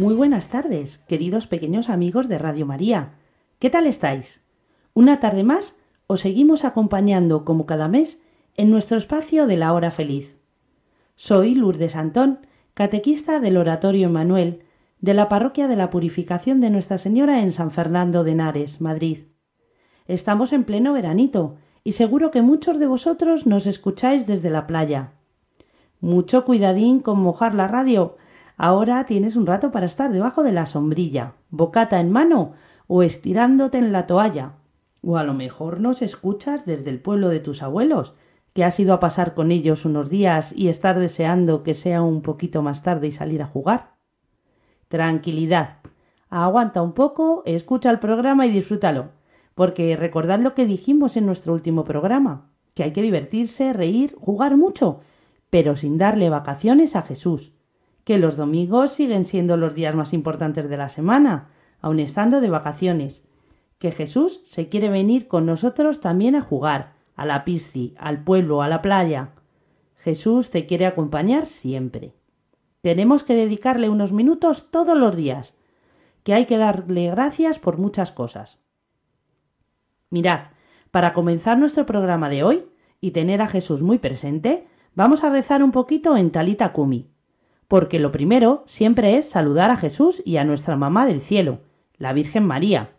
Muy buenas tardes, queridos pequeños amigos de Radio María. ¿Qué tal estáis? Una tarde más os seguimos acompañando como cada mes en nuestro espacio de la hora feliz. Soy Lourdes Antón, catequista del Oratorio Emanuel de la Parroquia de la Purificación de Nuestra Señora en San Fernando de Henares, Madrid. Estamos en pleno veranito y seguro que muchos de vosotros nos escucháis desde la playa. Mucho cuidadín con mojar la radio. Ahora tienes un rato para estar debajo de la sombrilla, bocata en mano o estirándote en la toalla. O a lo mejor nos escuchas desde el pueblo de tus abuelos, que has ido a pasar con ellos unos días y estar deseando que sea un poquito más tarde y salir a jugar. Tranquilidad. Aguanta un poco, escucha el programa y disfrútalo. Porque recordad lo que dijimos en nuestro último programa, que hay que divertirse, reír, jugar mucho, pero sin darle vacaciones a Jesús, que los domingos siguen siendo los días más importantes de la semana, aun estando de vacaciones, que Jesús se quiere venir con nosotros también a jugar, a la pisci, al pueblo, a la playa. Jesús te quiere acompañar siempre. Tenemos que dedicarle unos minutos todos los días, que hay que darle gracias por muchas cosas. Mirad, para comenzar nuestro programa de hoy y tener a Jesús muy presente, vamos a rezar un poquito en Talita Kumi, porque lo primero siempre es saludar a Jesús y a nuestra mamá del cielo, la Virgen María.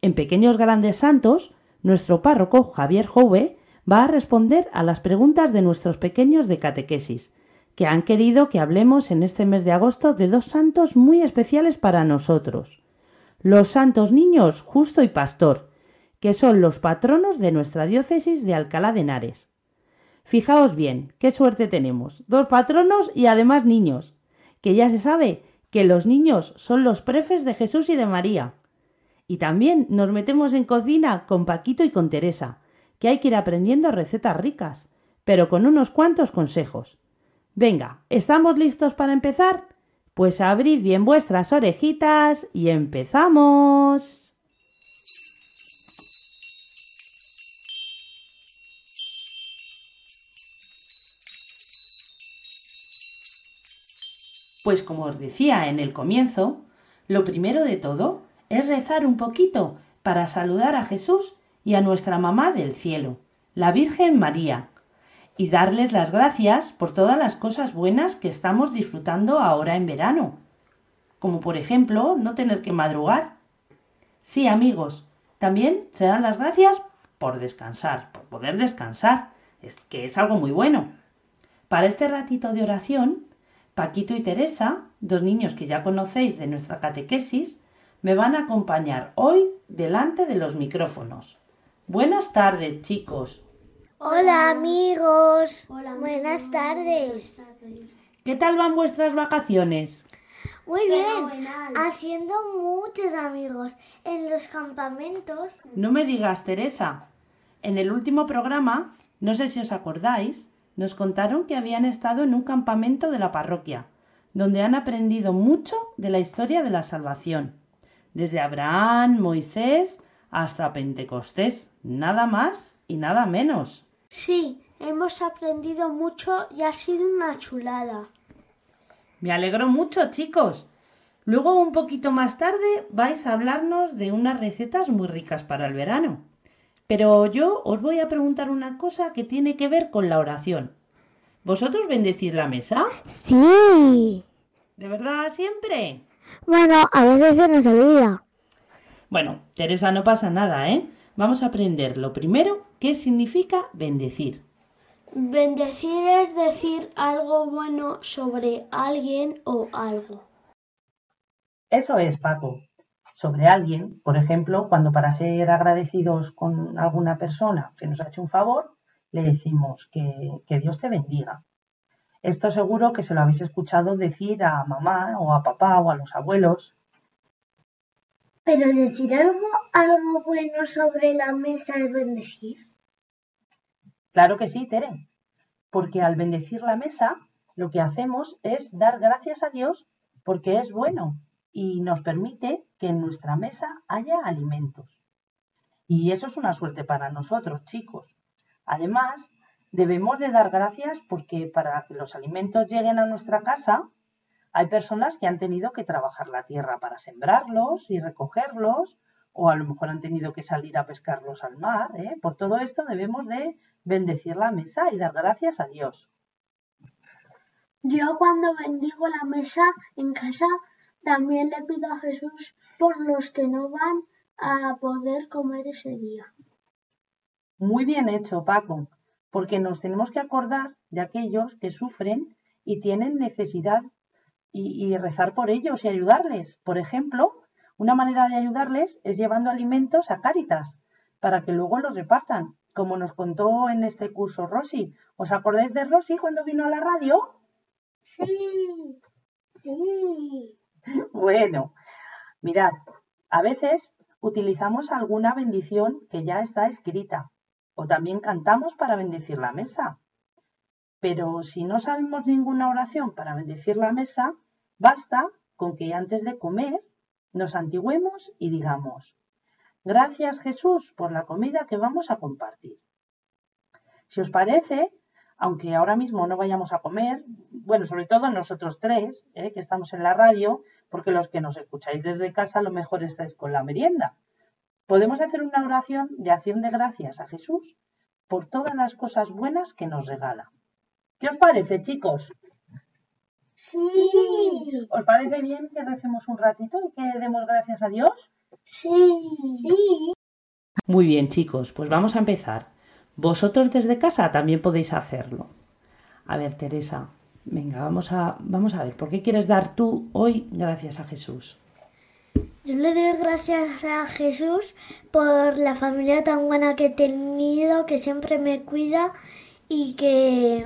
En Pequeños Grandes Santos, nuestro párroco Javier Jove va a responder a las preguntas de nuestros pequeños de catequesis, que han querido que hablemos en este mes de agosto de dos santos muy especiales para nosotros. Los santos niños Justo y Pastor, que son los patronos de nuestra diócesis de Alcalá de Henares. Fijaos bien, qué suerte tenemos. Dos patronos y además niños. Que ya se sabe que los niños son los prefes de Jesús y de María. Y también nos metemos en cocina con Paquito y con Teresa, que hay que ir aprendiendo recetas ricas, pero con unos cuantos consejos. Venga, ¿estamos listos para empezar? Pues abrid bien vuestras orejitas y empezamos. Pues como os decía en el comienzo, lo primero de todo es rezar un poquito para saludar a Jesús y a nuestra mamá del cielo, la Virgen María, y darles las gracias por todas las cosas buenas que estamos disfrutando ahora en verano, como por ejemplo no tener que madrugar. Sí, amigos, también se dan las gracias por descansar, por poder descansar, es que es algo muy bueno. Para este ratito de oración, Paquito y Teresa, dos niños que ya conocéis de nuestra catequesis, me van a acompañar hoy delante de los micrófonos. Buenas tardes, chicos. Hola amigos. Buenas tardes. ¿Qué tal van vuestras vacaciones? Muy bien. Haciendo muchos amigos en los campamentos. No me digas, Teresa. En el último programa, no sé si os acordáis, nos contaron que habían estado en un campamento de la parroquia, donde han aprendido mucho de la historia de la salvación, desde Abraham, Moisés, hasta Pentecostés, nada más y nada menos. Sí, hemos aprendido mucho y ha sido una chulada. Me alegro mucho, chicos. Luego, un poquito más tarde, vais a hablarnos de unas recetas muy ricas para el verano. Pero yo os voy a preguntar una cosa que tiene que ver con la oración. ¿Vosotros bendecís la mesa? Sí. ¿De verdad siempre? Bueno, a veces se nos olvida. Bueno, Teresa, no pasa nada, ¿eh? Vamos a aprender lo primero, qué significa bendecir. Bendecir es decir algo bueno sobre alguien o algo. Eso es, Paco. Sobre alguien, por ejemplo, cuando para ser agradecidos con alguna persona que nos ha hecho un favor, le decimos que, que Dios te bendiga. Esto seguro que se lo habéis escuchado decir a mamá o a papá o a los abuelos. Pero decir algo, algo bueno sobre la mesa es bendecir. Claro que sí, Tere, porque al bendecir la mesa, lo que hacemos es dar gracias a Dios porque es bueno y nos permite que en nuestra mesa haya alimentos. Y eso es una suerte para nosotros, chicos. Además, debemos de dar gracias porque para que los alimentos lleguen a nuestra casa, hay personas que han tenido que trabajar la tierra para sembrarlos y recogerlos, o a lo mejor han tenido que salir a pescarlos al mar. ¿eh? Por todo esto debemos de bendecir la mesa y dar gracias a Dios. Yo cuando bendigo la mesa en casa, también le pido a Jesús por los que no van a poder comer ese día. Muy bien hecho, Paco, porque nos tenemos que acordar de aquellos que sufren y tienen necesidad y, y rezar por ellos y ayudarles. Por ejemplo, una manera de ayudarles es llevando alimentos a Cáritas para que luego los repartan, como nos contó en este curso Rosy. ¿Os acordáis de Rosy cuando vino a la radio? Sí, sí. Bueno, mirad, a veces utilizamos alguna bendición que ya está escrita o también cantamos para bendecir la mesa. Pero si no sabemos ninguna oración para bendecir la mesa, basta con que antes de comer nos antigüemos y digamos, gracias Jesús por la comida que vamos a compartir. Si os parece, aunque ahora mismo no vayamos a comer, bueno, sobre todo nosotros tres, ¿eh? que estamos en la radio, porque los que nos escucháis desde casa a lo mejor estáis con la merienda. Podemos hacer una oración de acción de gracias a Jesús por todas las cosas buenas que nos regala. ¿Qué os parece, chicos? Sí, ¿Os parece bien que recemos un ratito y que demos gracias a Dios? sí, sí. Muy bien, chicos, pues vamos a empezar. Vosotros desde casa también podéis hacerlo. A ver, Teresa, venga, vamos a, vamos a ver, ¿por qué quieres dar tú hoy gracias a Jesús? Yo le doy gracias a Jesús por la familia tan buena que he tenido, que siempre me cuida y que,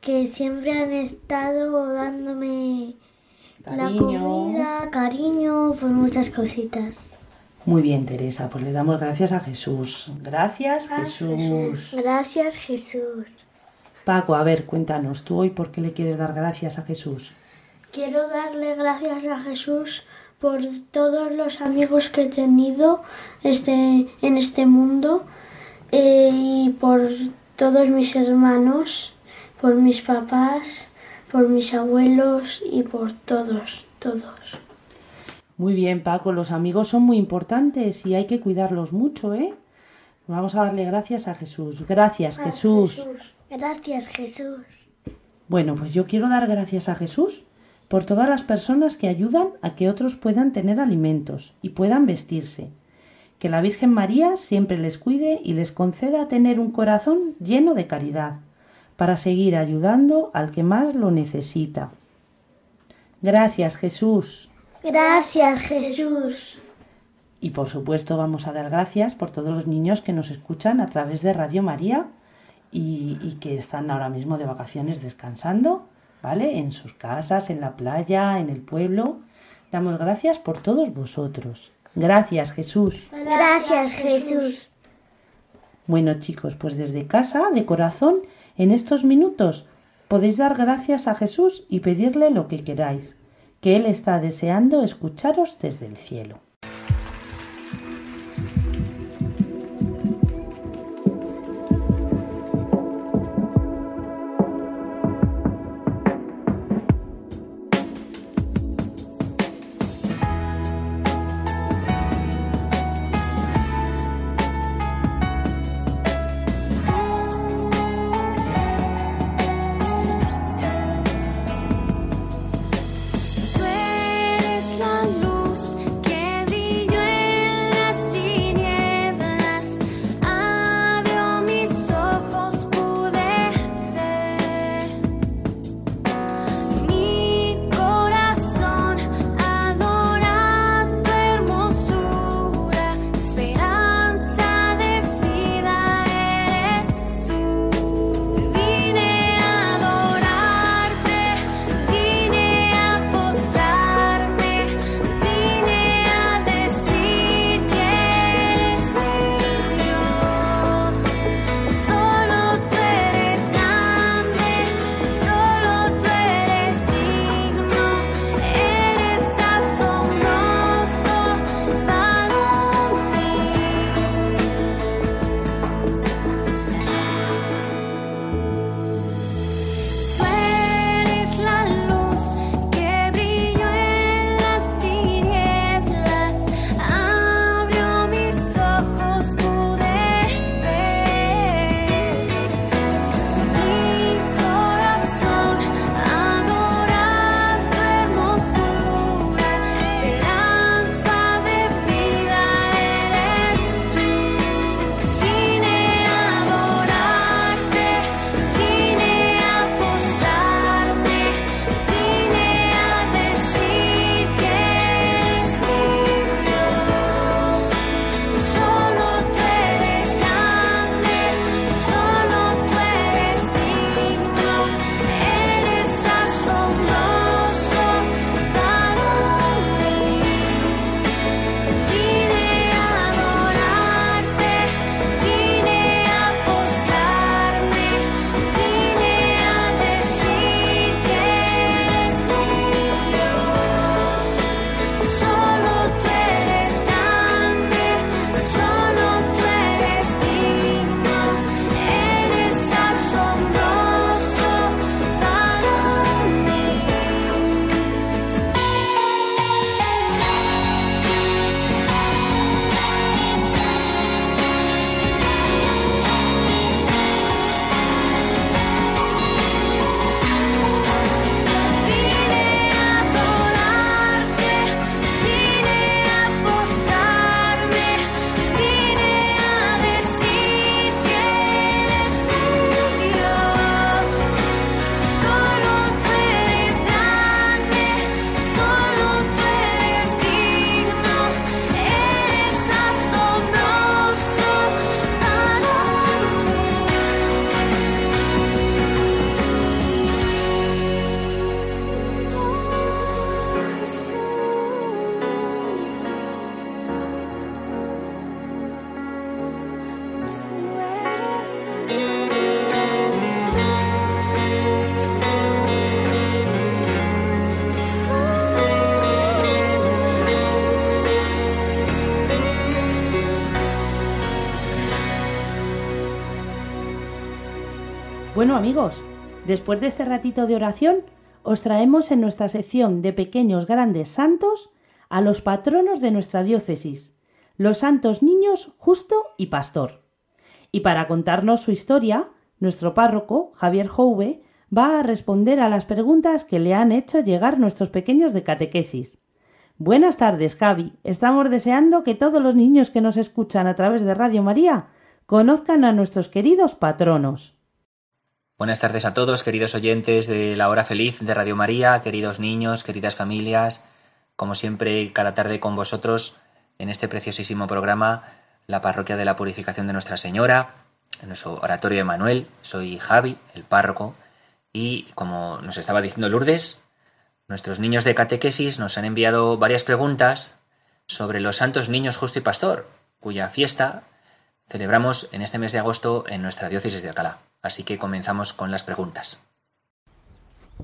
que siempre han estado dándome la comida, cariño, por muchas cositas. Muy bien, Teresa, pues le damos gracias a Jesús. Gracias, Jesús. Gracias Jesús. Paco, a ver, cuéntanos, ¿tú hoy por qué le quieres dar gracias a Jesús? Quiero darle gracias a Jesús por todos los amigos que he tenido este, en este mundo eh, y por todos mis hermanos, por mis papás, por mis abuelos y por todos, todos. Muy bien, Paco, los amigos son muy importantes y hay que cuidarlos mucho, ¿eh? Vamos a darle gracias a Jesús. Gracias, Jesús. Gracias Jesús. Bueno, pues yo quiero dar gracias a Jesús por todas las personas que ayudan a que otros puedan tener alimentos y puedan vestirse. Que la Virgen María siempre les cuide y les conceda tener un corazón lleno de caridad para seguir ayudando al que más lo necesita. Gracias, Jesús. Gracias Jesús. Y por supuesto vamos a dar gracias por todos los niños que nos escuchan a través de Radio María y, y que están ahora mismo de vacaciones descansando, ¿vale? En sus casas, en la playa, en el pueblo. Damos gracias por todos vosotros. Gracias, Jesús. Gracias Jesús. Bueno, chicos, pues desde casa, de corazón, en estos minutos podéis dar gracias a Jesús y pedirle lo que queráis, que Él está deseando escucharos desde el cielo. Bueno amigos, después de este ratito de oración, os traemos en nuestra sección de pequeños grandes santos a los patronos de nuestra diócesis, los santos niños Justo y Pastor. Y para contarnos su historia, nuestro párroco, Javier Jouve, va a responder a las preguntas que le han hecho llegar nuestros pequeños de catequesis. Buenas tardes, Javi. Estamos deseando que todos los niños que nos escuchan a través de Radio María conozcan a nuestros queridos patronos. Buenas tardes a todos, queridos oyentes de la hora feliz de Radio María, queridos niños, queridas familias. Como siempre, cada tarde con vosotros en este preciosísimo programa, la Parroquia de la Purificación de Nuestra Señora, en nuestro oratorio de Manuel. Soy Javi, el párroco, y como nos estaba diciendo Lourdes, nuestros niños de catequesis nos han enviado varias preguntas sobre los santos niños justo y pastor, cuya fiesta celebramos en este mes de agosto en nuestra diócesis de Alcalá. Así que comenzamos con las preguntas.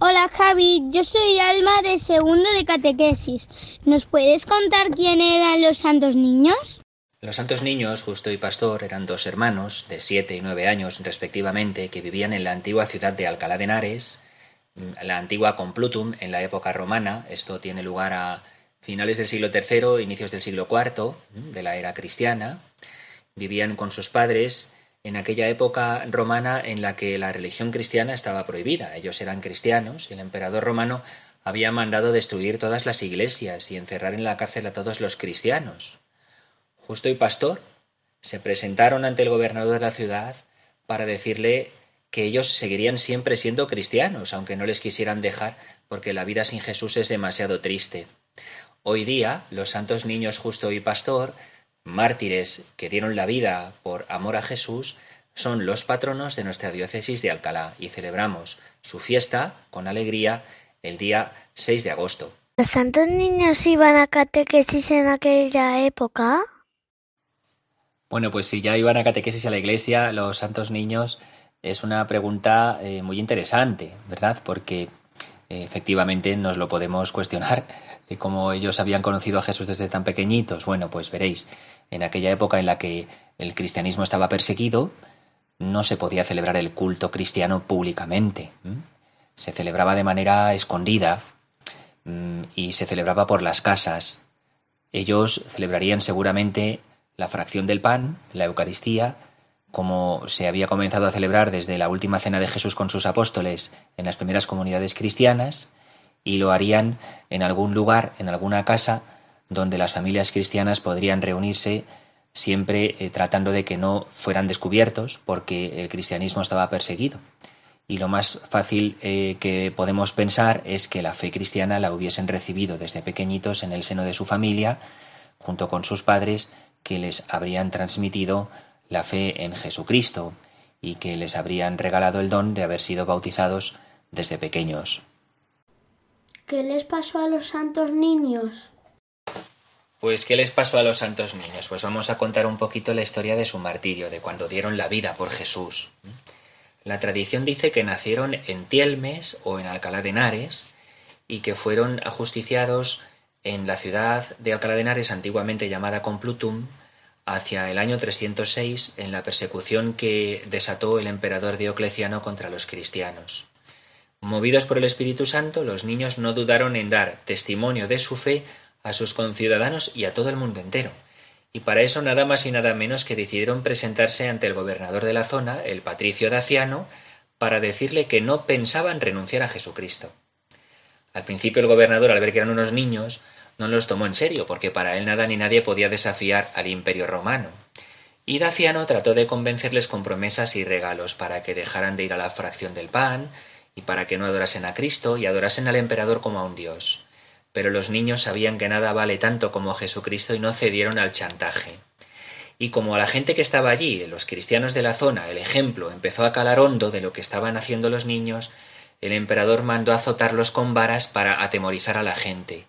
Hola Javi, yo soy Alma de segundo de catequesis. ¿Nos puedes contar quién eran los santos niños? Los santos niños, Justo y Pastor, eran dos hermanos de siete y nueve años respectivamente que vivían en la antigua ciudad de Alcalá de Henares, la antigua Complutum en la época romana. Esto tiene lugar a finales del siglo III, inicios del siglo IV de la era cristiana. Vivían con sus padres en aquella época romana en la que la religión cristiana estaba prohibida. Ellos eran cristianos y el emperador romano había mandado destruir todas las iglesias y encerrar en la cárcel a todos los cristianos. Justo y Pastor se presentaron ante el gobernador de la ciudad para decirle que ellos seguirían siempre siendo cristianos, aunque no les quisieran dejar, porque la vida sin Jesús es demasiado triste. Hoy día, los santos niños Justo y Pastor mártires que dieron la vida por amor a Jesús, son los patronos de nuestra diócesis de Alcalá y celebramos su fiesta con alegría el día 6 de agosto. ¿Los santos niños iban a catequesis en aquella época? Bueno, pues si ya iban a catequesis a la iglesia, los santos niños es una pregunta eh, muy interesante, ¿verdad? Porque efectivamente nos lo podemos cuestionar como ellos habían conocido a Jesús desde tan pequeñitos. Bueno, pues veréis, en aquella época en la que el cristianismo estaba perseguido, no se podía celebrar el culto cristiano públicamente. Se celebraba de manera escondida y se celebraba por las casas. Ellos celebrarían seguramente la fracción del pan, la Eucaristía, como se había comenzado a celebrar desde la última cena de Jesús con sus apóstoles en las primeras comunidades cristianas, y lo harían en algún lugar, en alguna casa, donde las familias cristianas podrían reunirse siempre eh, tratando de que no fueran descubiertos porque el cristianismo estaba perseguido. Y lo más fácil eh, que podemos pensar es que la fe cristiana la hubiesen recibido desde pequeñitos en el seno de su familia, junto con sus padres, que les habrían transmitido la fe en Jesucristo y que les habrían regalado el don de haber sido bautizados desde pequeños. ¿Qué les pasó a los santos niños? Pues, ¿qué les pasó a los santos niños? Pues vamos a contar un poquito la historia de su martirio, de cuando dieron la vida por Jesús. La tradición dice que nacieron en Tielmes o en Alcalá de Henares y que fueron ajusticiados en la ciudad de Alcalá de Henares, antiguamente llamada Complutum, hacia el año 306 en la persecución que desató el emperador Diocleciano contra los cristianos. Movidos por el Espíritu Santo, los niños no dudaron en dar testimonio de su fe a sus conciudadanos y a todo el mundo entero. Y para eso nada más y nada menos que decidieron presentarse ante el gobernador de la zona, el patricio Daciano, para decirle que no pensaban renunciar a Jesucristo. Al principio el gobernador, al ver que eran unos niños, no los tomó en serio, porque para él nada ni nadie podía desafiar al imperio romano. Y Daciano trató de convencerles con promesas y regalos para que dejaran de ir a la fracción del pan, y para que no adorasen a Cristo y adorasen al emperador como a un dios. Pero los niños sabían que nada vale tanto como Jesucristo y no cedieron al chantaje. Y como a la gente que estaba allí, los cristianos de la zona, el ejemplo empezó a calar hondo de lo que estaban haciendo los niños, el emperador mandó azotarlos con varas para atemorizar a la gente.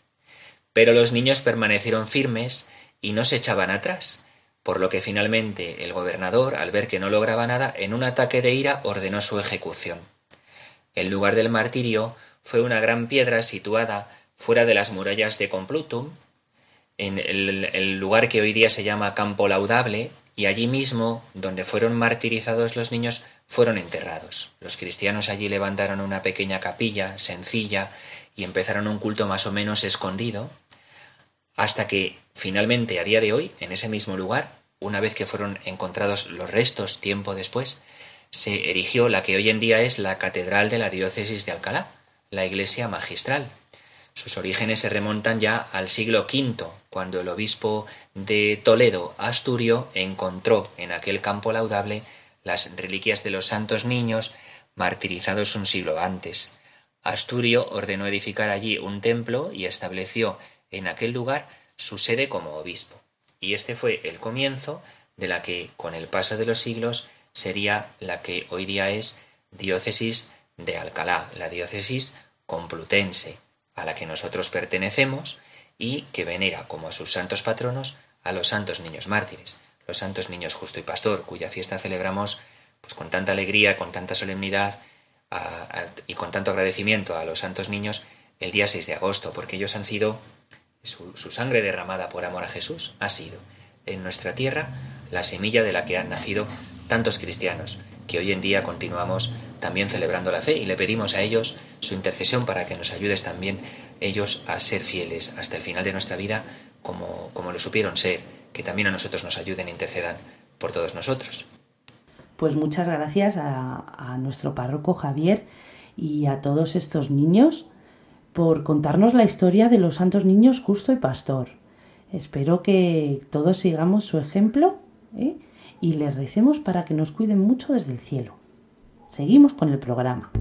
Pero los niños permanecieron firmes y no se echaban atrás, por lo que finalmente el gobernador, al ver que no lograba nada, en un ataque de ira ordenó su ejecución. El lugar del martirio fue una gran piedra situada fuera de las murallas de Complutum, en el, lugar que hoy día se llama Campo Laudable, y allí mismo, donde fueron martirizados los niños, fueron enterrados. Los cristianos allí levantaron una pequeña capilla sencilla y empezaron un culto más o menos escondido, hasta que finalmente, a día de hoy, en ese mismo lugar, una vez que fueron encontrados los restos tiempo después, se erigió la que hoy en día es la Catedral de la Diócesis de Alcalá, la iglesia magistral. Sus orígenes se remontan ya al siglo V, cuando el obispo de Toledo, Asturio, encontró en aquel campo laudable las reliquias de los santos niños martirizados un siglo antes. Asturio ordenó edificar allí un templo y estableció en aquel lugar su sede como obispo. Y este fue el comienzo de la que, con el paso de los siglos, sería la que hoy día es diócesis de Alcalá, la diócesis complutense, a la que nosotros pertenecemos y que venera como a sus santos patronos a los santos niños mártires, los santos niños justo y pastor, cuya fiesta celebramos pues con tanta alegría, con tanta solemnidad y con tanto agradecimiento a los santos niños el día 6 de agosto, porque ellos han sido, su, su sangre derramada por amor a Jesús ha sido en nuestra tierra la semilla de la que han nacido tantos cristianos, que hoy en día continuamos también celebrando la fe y le pedimos a ellos su intercesión para que nos ayudes también ellos a ser fieles hasta el final de nuestra vida como, como lo supieron ser, que también a nosotros nos ayuden e intercedan por todos nosotros. Pues muchas gracias a, a nuestro párroco Javier y a todos estos niños por contarnos la historia de los santos niños justo y pastor. Espero que todos sigamos su ejemplo ¿eh? y les recemos para que nos cuiden mucho desde el cielo. Seguimos con el programa.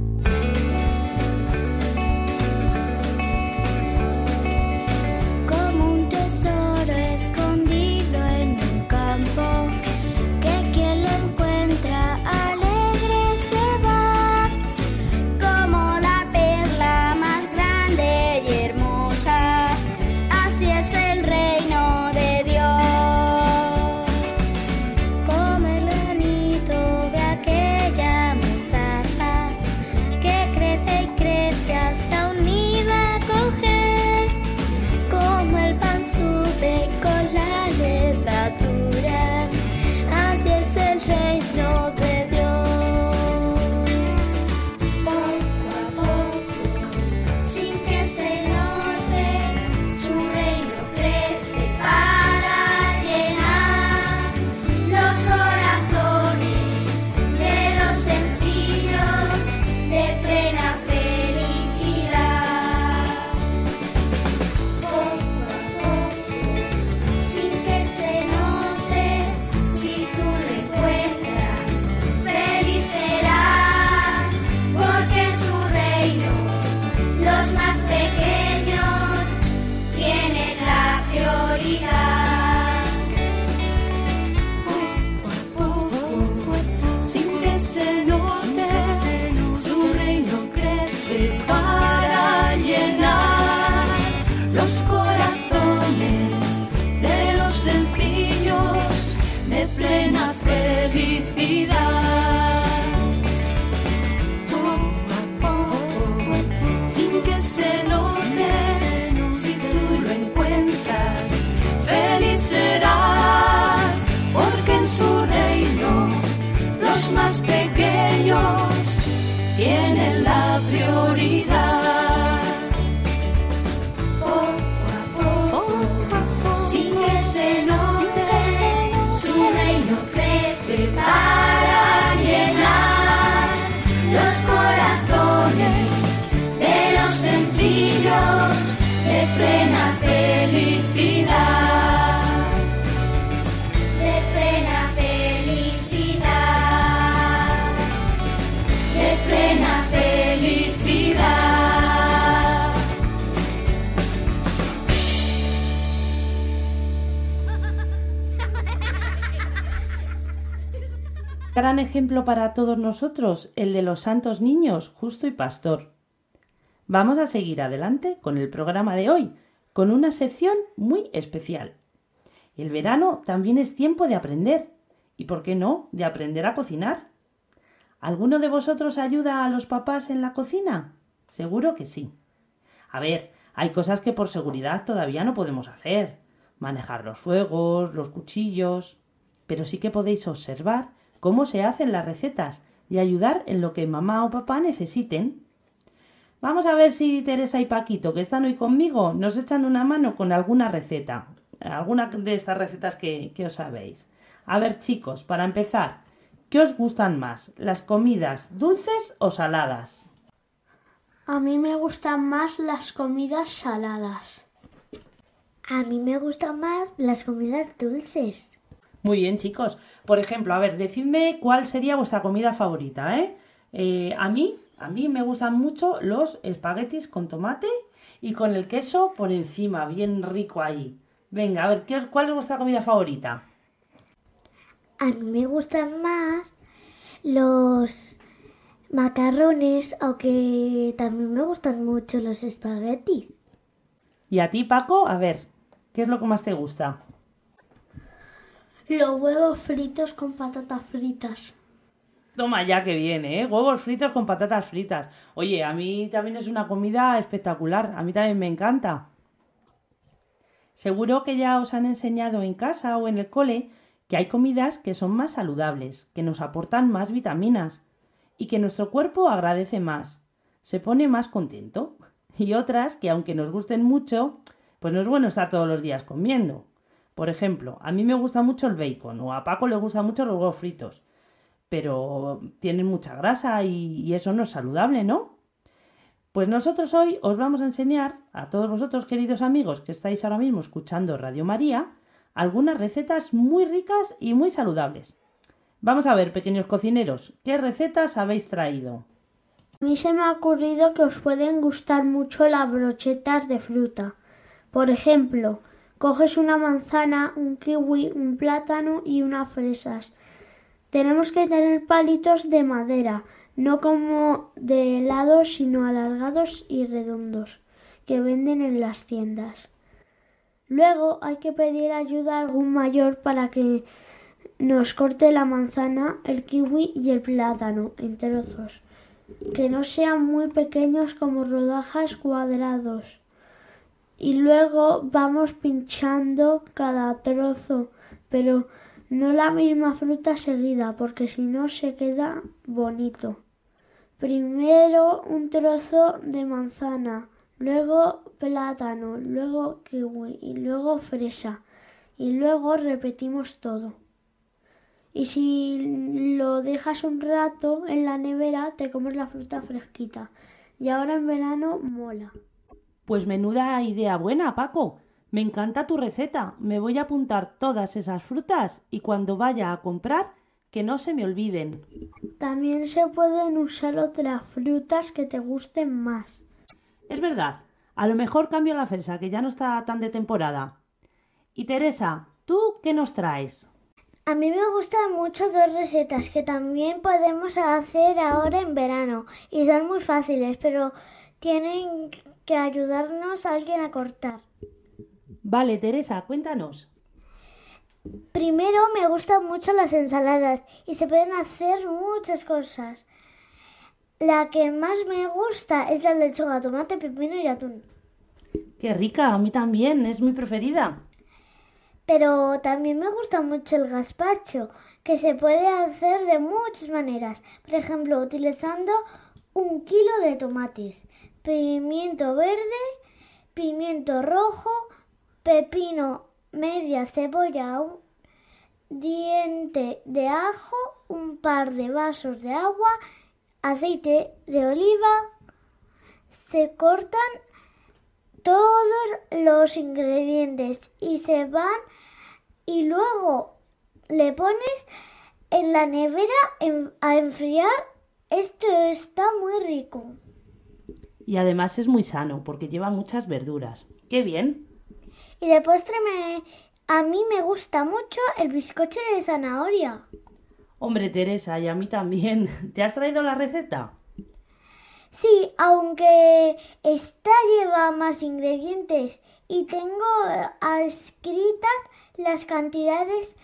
Gran ejemplo para todos nosotros, el de los santos niños, justo y pastor. Vamos a seguir adelante con el programa de hoy, con una sección muy especial. El verano también es tiempo de aprender, y por qué no, de aprender a cocinar. ¿Alguno de vosotros ayuda a los papás en la cocina? Seguro que sí. A ver, hay cosas que por seguridad todavía no podemos hacer. Manejar los fuegos, los cuchillos. pero sí que podéis observar cómo se hacen las recetas y ayudar en lo que mamá o papá necesiten. Vamos a ver si Teresa y Paquito, que están hoy conmigo, nos echan una mano con alguna receta, alguna de estas recetas que, que os sabéis. A ver, chicos, para empezar, ¿qué os gustan más? ¿Las comidas dulces o saladas? A mí me gustan más las comidas saladas. A mí me gustan más las comidas dulces. Muy bien, chicos. Por ejemplo, a ver, decidme cuál sería vuestra comida favorita, ¿eh? Eh, a mí, a mí me gustan mucho los espaguetis con tomate y con el queso por encima, bien rico ahí. Venga, a ver, ¿qué ¿cuál es vuestra comida favorita? A mí me gustan más los macarrones, aunque también me gustan mucho los espaguetis. Y a ti, Paco, a ver, ¿qué es lo que más te gusta? Los huevos fritos con patatas fritas. Toma ya que viene, ¿eh? Huevos fritos con patatas fritas. Oye, a mí también es una comida espectacular. A mí también me encanta. Seguro que ya os han enseñado en casa o en el cole que hay comidas que son más saludables, que nos aportan más vitaminas y que nuestro cuerpo agradece más, se pone más contento. Y otras que aunque nos gusten mucho, pues no es bueno estar todos los días comiendo. Por ejemplo, a mí me gusta mucho el bacon o a Paco le gustan mucho los huevos fritos pero tienen mucha grasa y, y eso no es saludable, ¿no? Pues nosotros hoy os vamos a enseñar a todos vosotros, queridos amigos, que estáis ahora mismo escuchando Radio María, algunas recetas muy ricas y muy saludables. Vamos a ver, pequeños cocineros, ¿qué recetas habéis traído? A mí se me ha ocurrido que os pueden gustar mucho las brochetas de fruta. Por ejemplo, coges una manzana, un kiwi, un plátano y unas fresas. Tenemos que tener palitos de madera, no como de helado, sino alargados y redondos, que venden en las tiendas. Luego hay que pedir ayuda a algún mayor para que nos corte la manzana, el kiwi y el plátano en trozos, que no sean muy pequeños como rodajas cuadrados. Y luego vamos pinchando cada trozo, pero no la misma fruta seguida, porque si no se queda bonito. Primero un trozo de manzana, luego plátano, luego kiwi y luego fresa. Y luego repetimos todo. Y si lo dejas un rato en la nevera, te comes la fruta fresquita. Y ahora en verano mola. Pues menuda idea buena, Paco. Me encanta tu receta. Me voy a apuntar todas esas frutas y cuando vaya a comprar, que no se me olviden. También se pueden usar otras frutas que te gusten más. Es verdad, a lo mejor cambio la fresa, que ya no está tan de temporada. Y Teresa, ¿tú qué nos traes? A mí me gustan mucho dos recetas que también podemos hacer ahora en verano y son muy fáciles, pero tienen que ayudarnos alguien a cortar. Vale, Teresa, cuéntanos. Primero me gustan mucho las ensaladas y se pueden hacer muchas cosas. La que más me gusta es la lechuga, tomate, pepino y atún. Qué rica, a mí también, es mi preferida. Pero también me gusta mucho el gazpacho, que se puede hacer de muchas maneras. Por ejemplo, utilizando un kilo de tomates, pimiento verde, pimiento rojo, pepino, media cebolla, un diente de ajo, un par de vasos de agua, aceite de oliva. Se cortan todos los ingredientes y se van y luego le pones en la nevera a enfriar. Esto está muy rico. Y además es muy sano porque lleva muchas verduras. ¡Qué bien! Y de postre me, a mí me gusta mucho el bizcocho de zanahoria. Hombre, Teresa, y a mí también. ¿Te has traído la receta? Sí, aunque esta lleva más ingredientes y tengo eh, escritas las cantidades.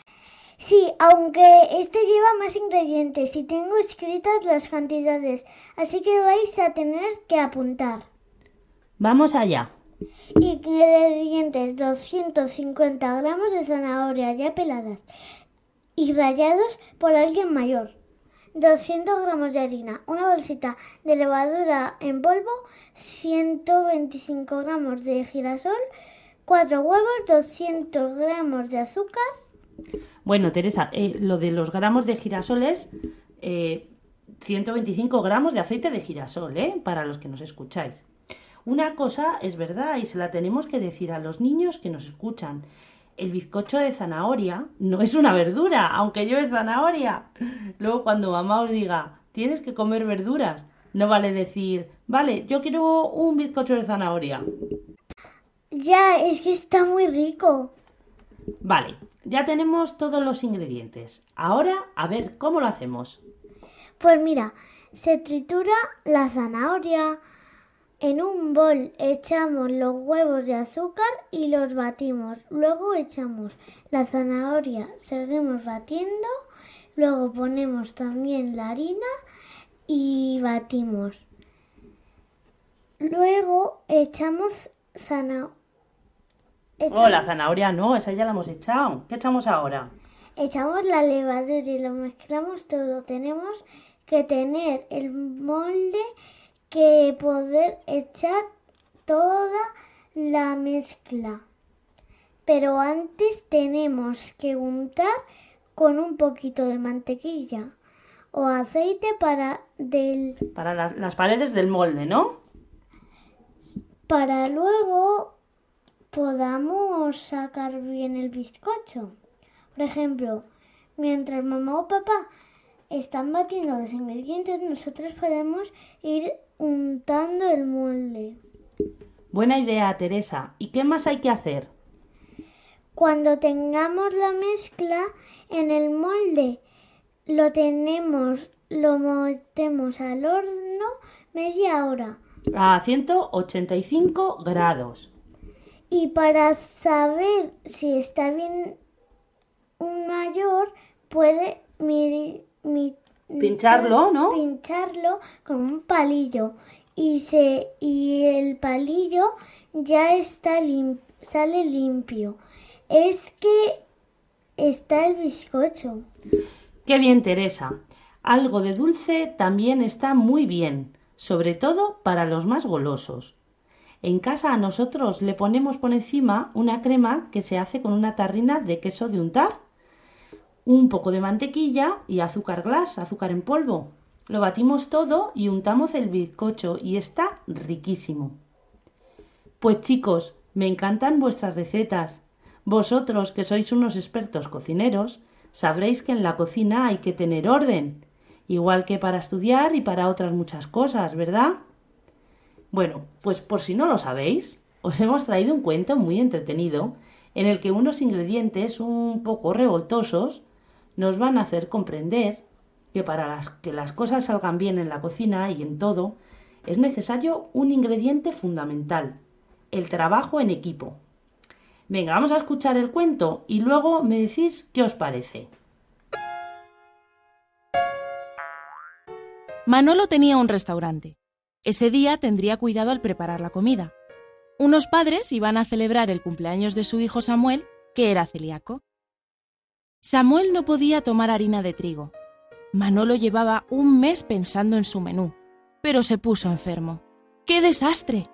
Sí, aunque este lleva más ingredientes y tengo escritas las cantidades, así que vais a tener que apuntar. Vamos allá. Ingredientes 250 gramos de zanahoria ya peladas y rallados por alguien mayor. 200 gramos de harina, una bolsita de levadura en polvo, 125 gramos de girasol, 4 huevos, 200 gramos de azúcar, Bueno, Teresa, eh, lo de los gramos de girasol es eh, 125 gramos de aceite de girasol, ¿eh? Para los que nos escucháis. Una cosa es verdad y se la tenemos que decir a los niños que nos escuchan. El bizcocho de zanahoria no es una verdura, aunque lleve zanahoria. Luego cuando mamá os diga, tienes que comer verduras, no vale decir, vale, yo quiero un bizcocho de zanahoria. Ya, es que está muy rico. Vale, ya tenemos todos los ingredientes. Ahora a ver cómo lo hacemos. Pues mira, se tritura la zanahoria. En un bol echamos los huevos de azúcar y los batimos. Luego echamos la zanahoria, seguimos batiendo. Luego ponemos también la harina y batimos. Luego echamos zanahoria. Oh, la zanahoria no, esa ya la hemos echado. ¿Qué echamos ahora? Echamos la levadura y lo mezclamos todo. Tenemos que tener el molde que poder echar toda la mezcla. Pero antes tenemos que untar con un poquito de mantequilla o aceite para del Para la- las paredes del molde, ¿no? para luego podamos sacar bien el bizcocho. Por ejemplo, mientras mamá o papá están batiendo los ingredientes, nosotros podemos ir untando el molde. Buena idea, Teresa. ¿Y qué más hay que hacer? Cuando tengamos la mezcla en el molde, lo tenemos, lo metemos al horno media hora. A 185 grados. Y para saber si está bien un mayor, puede mi- mi- Pincharlo, ¿no? Pincharlo con un palillo. Y, se, y el palillo ya está lim- sale limpio. Es que está el bizcocho. Qué bien, Teresa. Algo de dulce también está muy bien, sobre todo para los más golosos. En casa a nosotros le ponemos por encima una crema que se hace con una tarrina de queso de untar, un poco de mantequilla y azúcar glass, azúcar en polvo. Lo batimos todo y untamos el bizcocho y está riquísimo. Pues chicos, me encantan vuestras recetas. Vosotros, que sois unos expertos cocineros, sabréis que en la cocina hay que tener orden, igual que para estudiar y para otras muchas cosas, ¿verdad? Bueno, pues por si no lo sabéis, os hemos traído un cuento muy entretenido en el que unos ingredientes un poco revoltosos nos van a hacer comprender que para que las cosas salgan bien en la cocina y en todo, es necesario un ingrediente fundamental, el trabajo en equipo. Venga, vamos a escuchar el cuento y luego me decís qué os parece. Manolo tenía un restaurante. Ese día tendría cuidado al preparar la comida. Unos padres iban a celebrar el cumpleaños de su hijo Samuel, que era celíaco. Samuel no podía tomar harina de trigo. Manolo llevaba un mes pensando en su menú, pero se puso enfermo. ¡Qué desastre!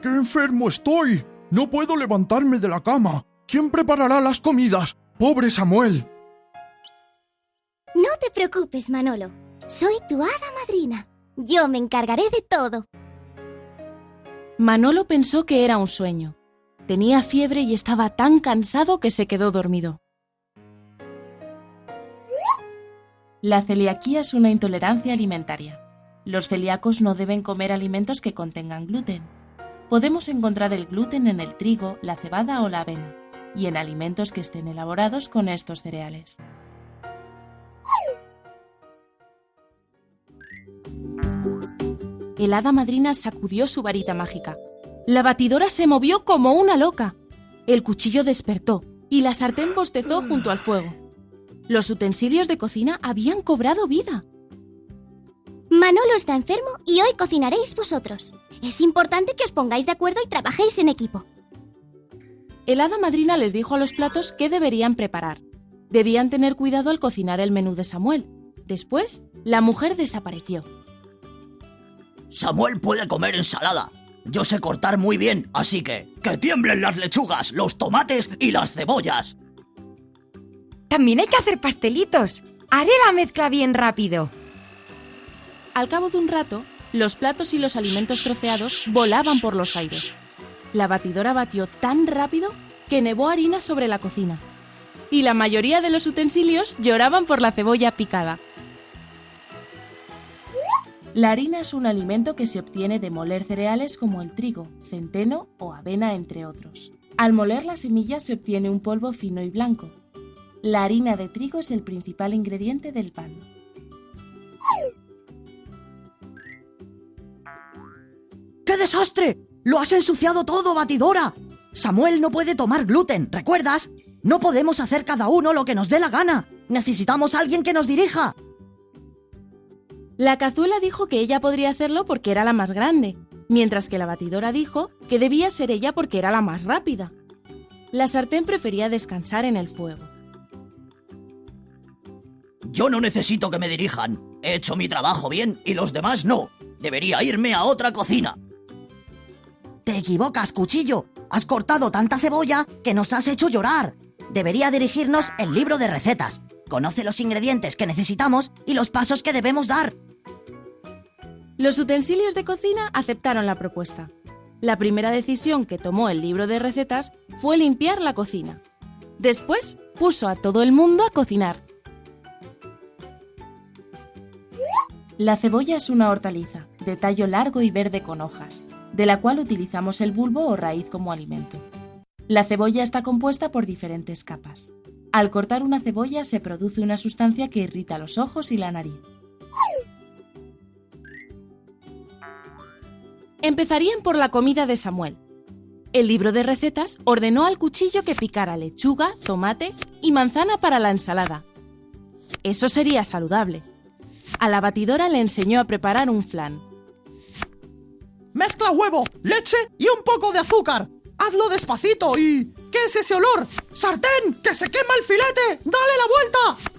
¡Qué enfermo estoy! No puedo levantarme de la cama. ¿Quién preparará las comidas? ¡Pobre Samuel! No te preocupes, Manolo. Soy tu hada madrina. Yo me encargaré de todo. Manolo pensó que era un sueño. Tenía fiebre y estaba tan cansado que se quedó dormido. La celiaquía es una intolerancia alimentaria. Los celíacos no deben comer alimentos que contengan gluten. Podemos encontrar el gluten en el trigo, la cebada o la avena, y en alimentos que estén elaborados con estos cereales. El hada madrina sacudió su varita mágica. La batidora se movió como una loca. El cuchillo despertó y la sartén bostezó junto al fuego. Los utensilios de cocina habían cobrado vida. Manolo está enfermo y hoy cocinaréis vosotros. Es importante que os pongáis de acuerdo y trabajéis en equipo. El hada madrina les dijo a los platos qué deberían preparar. Debían tener cuidado al cocinar el menú de Samuel. Después, la mujer desapareció. Samuel puede comer ensalada. Yo sé cortar muy bien, así que que tiemblen las lechugas, los tomates y las cebollas. También hay que hacer pastelitos. Haré la mezcla bien rápido. Al cabo de un rato, los platos y los alimentos troceados volaban por los aires. La batidora batió tan rápido que nevó harina sobre la cocina. Y la mayoría de los utensilios lloraban por la cebolla picada. La harina es un alimento que se obtiene de moler cereales como el trigo, centeno o avena, entre otros. Al moler las semillas se obtiene un polvo fino y blanco. La harina de trigo es el principal ingrediente del pan. ¡Qué desastre! ¡Lo has ensuciado todo, batidora! Samuel no puede tomar gluten, ¿recuerdas? No podemos hacer cada uno lo que nos dé la gana. Necesitamos alguien que nos dirija. La cazuela dijo que ella podría hacerlo porque era la más grande, mientras que la batidora dijo que debía ser ella porque era la más rápida. La sartén prefería descansar en el fuego. Yo no necesito que me dirijan. He hecho mi trabajo bien y los demás no. Debería irme a otra cocina. Te equivocas, cuchillo. Has cortado tanta cebolla que nos has hecho llorar. Debería dirigirnos el libro de recetas. Conoce los ingredientes que necesitamos y los pasos que debemos dar. Los utensilios de cocina aceptaron la propuesta. La primera decisión que tomó el libro de recetas fue limpiar la cocina. Después puso a todo el mundo a cocinar. La cebolla es una hortaliza, de tallo largo y verde con hojas, de la cual utilizamos el bulbo o raíz como alimento. La cebolla está compuesta por diferentes capas. Al cortar una cebolla se produce una sustancia que irrita los ojos y la nariz. Empezarían por la comida de Samuel. El libro de recetas ordenó al cuchillo que picara lechuga, tomate y manzana para la ensalada. Eso sería saludable. A la batidora le enseñó a preparar un flan. Mezcla huevo, leche y un poco de azúcar. Hazlo despacito y... ¿Qué es ese olor? ¡Sartén! ¡Que se quema el filete! ¡Dale la vuelta!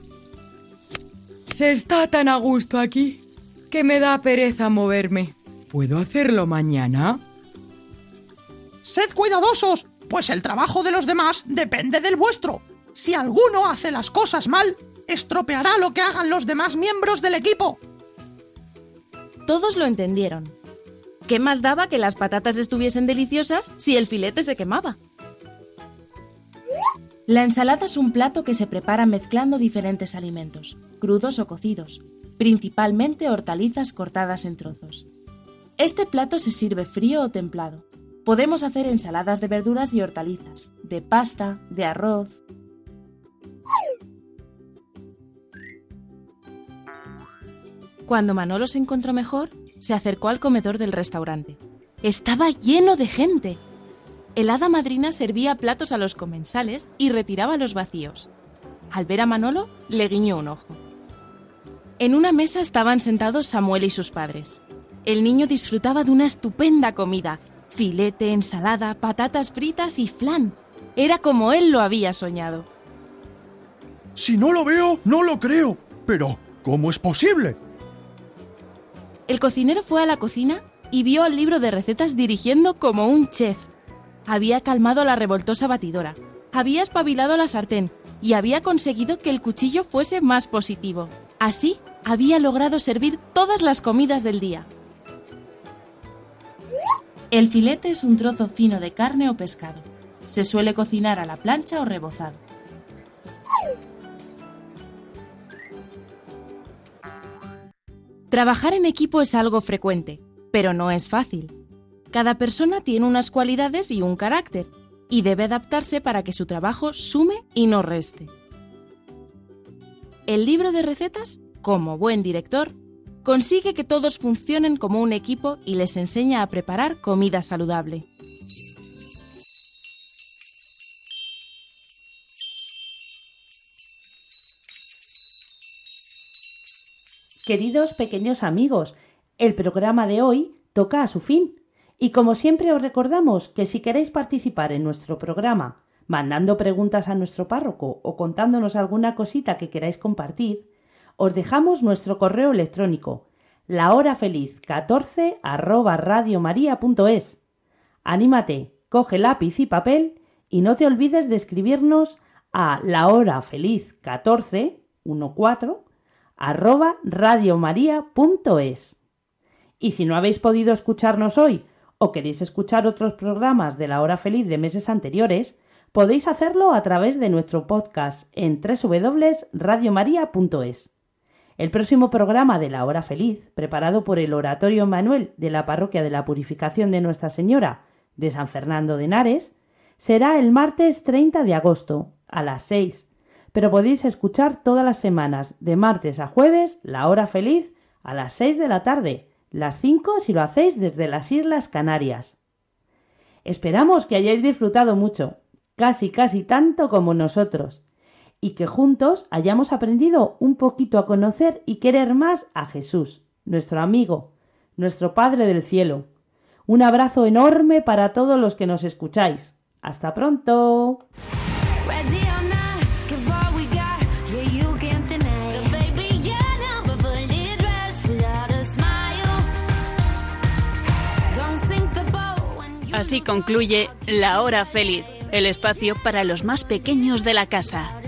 Se está tan a gusto aquí que me da pereza moverme. ¿Puedo hacerlo mañana? Sed cuidadosos, pues el trabajo de los demás depende del vuestro. Si alguno hace las cosas mal, estropeará lo que hagan los demás miembros del equipo. Todos lo entendieron. ¿Qué más daba que las patatas estuviesen deliciosas si el filete se quemaba? La ensalada es un plato que se prepara mezclando diferentes alimentos, crudos o cocidos, principalmente hortalizas cortadas en trozos. Este plato se sirve frío o templado. Podemos hacer ensaladas de verduras y hortalizas, de pasta, de arroz. Cuando Manolo se encontró mejor, se acercó al comedor del restaurante. Estaba lleno de gente. El hada madrina servía platos a los comensales y retiraba los vacíos. Al ver a Manolo, le guiñó un ojo. En una mesa estaban sentados Samuel y sus padres. El niño disfrutaba de una estupenda comida, filete, ensalada, patatas fritas y flan. Era como él lo había soñado. Si no lo veo, no lo creo. Pero, ¿cómo es posible? El cocinero fue a la cocina y vio el libro de recetas dirigiendo como un chef. Había calmado la revoltosa batidora, había espabilado la sartén y había conseguido que el cuchillo fuese más positivo. Así, había logrado servir todas las comidas del día. El filete es un trozo fino de carne o pescado. Se suele cocinar a la plancha o rebozado. Trabajar en equipo es algo frecuente, pero no es fácil. Cada persona tiene unas cualidades y un carácter, y debe adaptarse para que su trabajo sume y no reste. El libro de recetas, como buen director, consigue que todos funcionen como un equipo y les enseña a preparar comida saludable. Queridos pequeños amigos, el programa de hoy toca a su fin y como siempre os recordamos que si queréis participar en nuestro programa mandando preguntas a nuestro párroco o contándonos alguna cosita que queráis compartir, os dejamos nuestro correo electrónico lahorafeliz14 arroba radiomaria.es. Anímate, coge lápiz y papel y no te olvides de escribirnos a lahorafeliz14 14 arroba radiomaria.es. Y si no habéis podido escucharnos hoy o queréis escuchar otros programas de la hora feliz de meses anteriores, podéis hacerlo a través de nuestro podcast en www.radiomaria.es. El próximo programa de la hora feliz, preparado por el Oratorio Manuel de la Parroquia de la Purificación de Nuestra Señora de San Fernando de Henares, será el martes 30 de agosto a las 6, pero podéis escuchar todas las semanas, de martes a jueves, la hora feliz a las 6 de la tarde, las 5 si lo hacéis desde las Islas Canarias. Esperamos que hayáis disfrutado mucho, casi casi tanto como nosotros, y que juntos hayamos aprendido un poquito a conocer y querer más a Jesús, nuestro amigo, nuestro Padre del Cielo. Un abrazo enorme para todos los que nos escucháis. Hasta pronto. Así concluye La Hora Feliz, el espacio para los más pequeños de la casa.